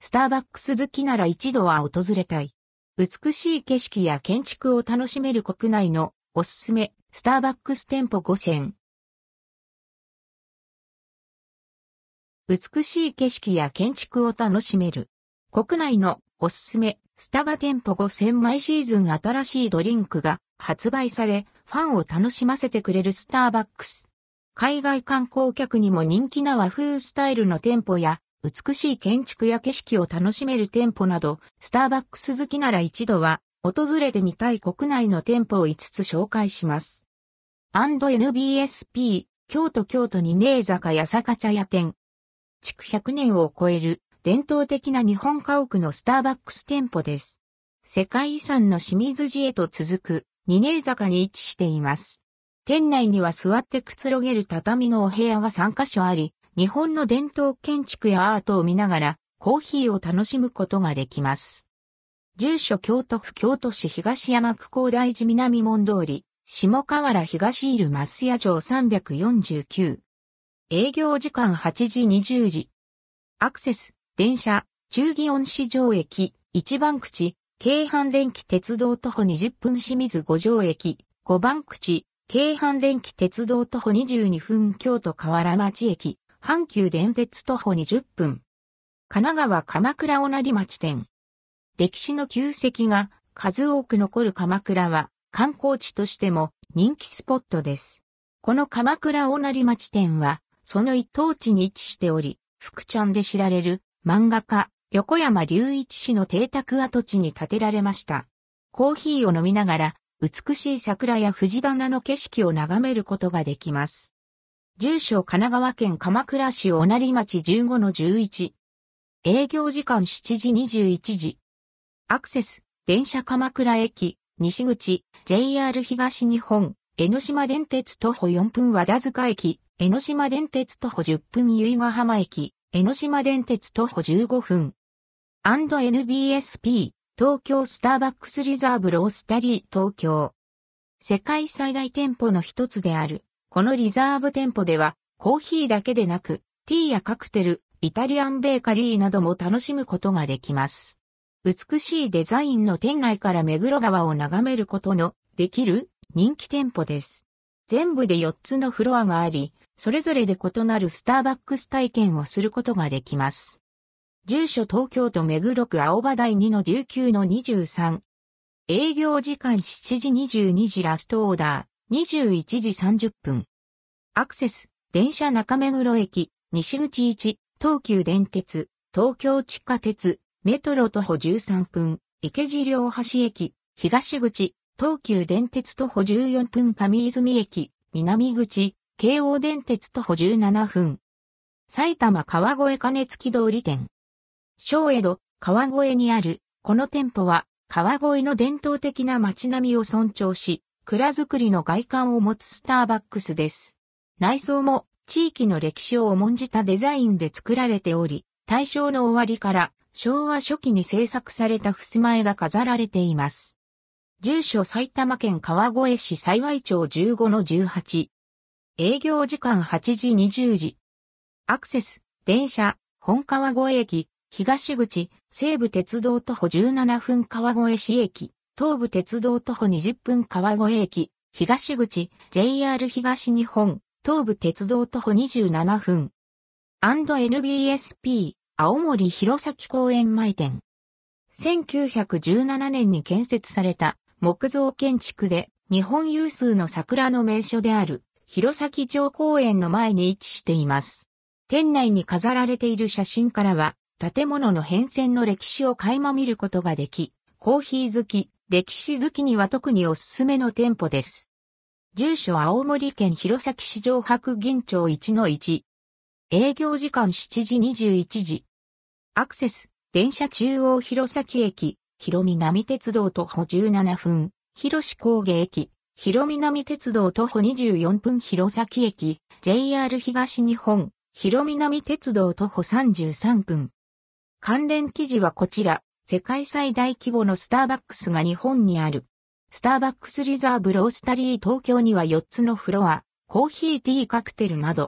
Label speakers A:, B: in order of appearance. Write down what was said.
A: スターバックス好きなら一度は訪れたい。美しい景色や建築を楽しめる国内のおすすめ、スターバックス店舗5選。美しい景色や建築を楽しめる。国内のおすすめ、スタバ店舗5選毎シーズン新しいドリンクが発売され、ファンを楽しませてくれるスターバックス。海外観光客にも人気な和風スタイルの店舗や、美しい建築や景色を楽しめる店舗など、スターバックス好きなら一度は、訪れてみたい国内の店舗を5つ紹介します。&NBSP、京都京都二年坂八坂茶屋店。築100年を超える伝統的な日本家屋のスターバックス店舗です。世界遺産の清水寺へと続く二年坂に位置しています。店内には座ってくつろげる畳のお部屋が3カ所あり、日本の伝統建築やアートを見ながらコーヒーを楽しむことができます。住所京都府京都市東山区高大寺南門通り、下河原東入増屋城349。営業時間8時20時。アクセス、電車、中祇園市場駅、1番口、京阪電気鉄道徒歩20分清水五条駅、5番口、京阪電気鉄道徒歩22分京都河原町駅、阪急電鉄徒歩20分。神奈川鎌倉小成町店。歴史の旧跡が数多く残る鎌倉は観光地としても人気スポットです。この鎌倉小成町店はその一等地に位置しており、福ちゃんで知られる漫画家、横山隆一氏の邸宅跡地に建てられました。コーヒーを飲みながら、美しい桜や藤棚の景色を眺めることができます。住所神奈川県鎌倉市小成町15-11。営業時間7時21時。アクセス、電車鎌倉駅、西口、JR 東日本、江ノ島電鉄徒歩4分和田塚駅、江ノ島電鉄徒歩10分由比ヶ浜駅、江ノ島電鉄徒歩15分。&NBSP、東京スターバックスリザーブロースタリー東京。世界最大店舗の一つである。このリザーブ店舗では、コーヒーだけでなく、ティーやカクテル、イタリアンベーカリーなども楽しむことができます。美しいデザインの店内から目黒川を眺めることのできる人気店舗です。全部で4つのフロアがあり、それぞれで異なるスターバックス体験をすることができます。住所東京都目黒区青葉台2の19の23。営業時間7時22時ラストオーダー、21時30分。アクセス、電車中目黒駅、西口1、東急電鉄、東京地下鉄、メトロ徒歩13分、池尻両橋駅、東口、東急電鉄徒歩14分上泉駅、南口、京王電鉄徒歩17分。埼玉川越金付通り店。小江戸、川越にある、この店舗は、川越の伝統的な街並みを尊重し、蔵造りの外観を持つスターバックスです。内装も、地域の歴史を重んじたデザインで作られており、大正の終わりから昭和初期に制作された襖絵が飾られています。住所埼玉県川越市幸町15-18。営業時間8時20時。アクセス、電車、本川越駅、東口、西武鉄道徒歩17分川越市駅、東武鉄道徒歩20分川越駅、東口、JR 東日本、東武鉄道徒歩27分。&NBSP、青森弘前公園前店。1917年に建設された木造建築で日本有数の桜の名所である弘前城公園の前に位置しています。店内に飾られている写真からは、建物の変遷の歴史を垣間見ることができ、コーヒー好き、歴史好きには特におすすめの店舗です。住所青森県弘前市場白銀町1-1。営業時間7時21時。アクセス、電車中央弘前駅、広南鉄道徒歩17分、広志工芸駅、広南鉄道徒歩24分弘前駅、JR 東日本、広南鉄道徒歩33分。関連記事はこちら、世界最大規模のスターバックスが日本にある。スターバックスリザーブロースタリー東京には4つのフロア、コーヒーティーカクテルなど、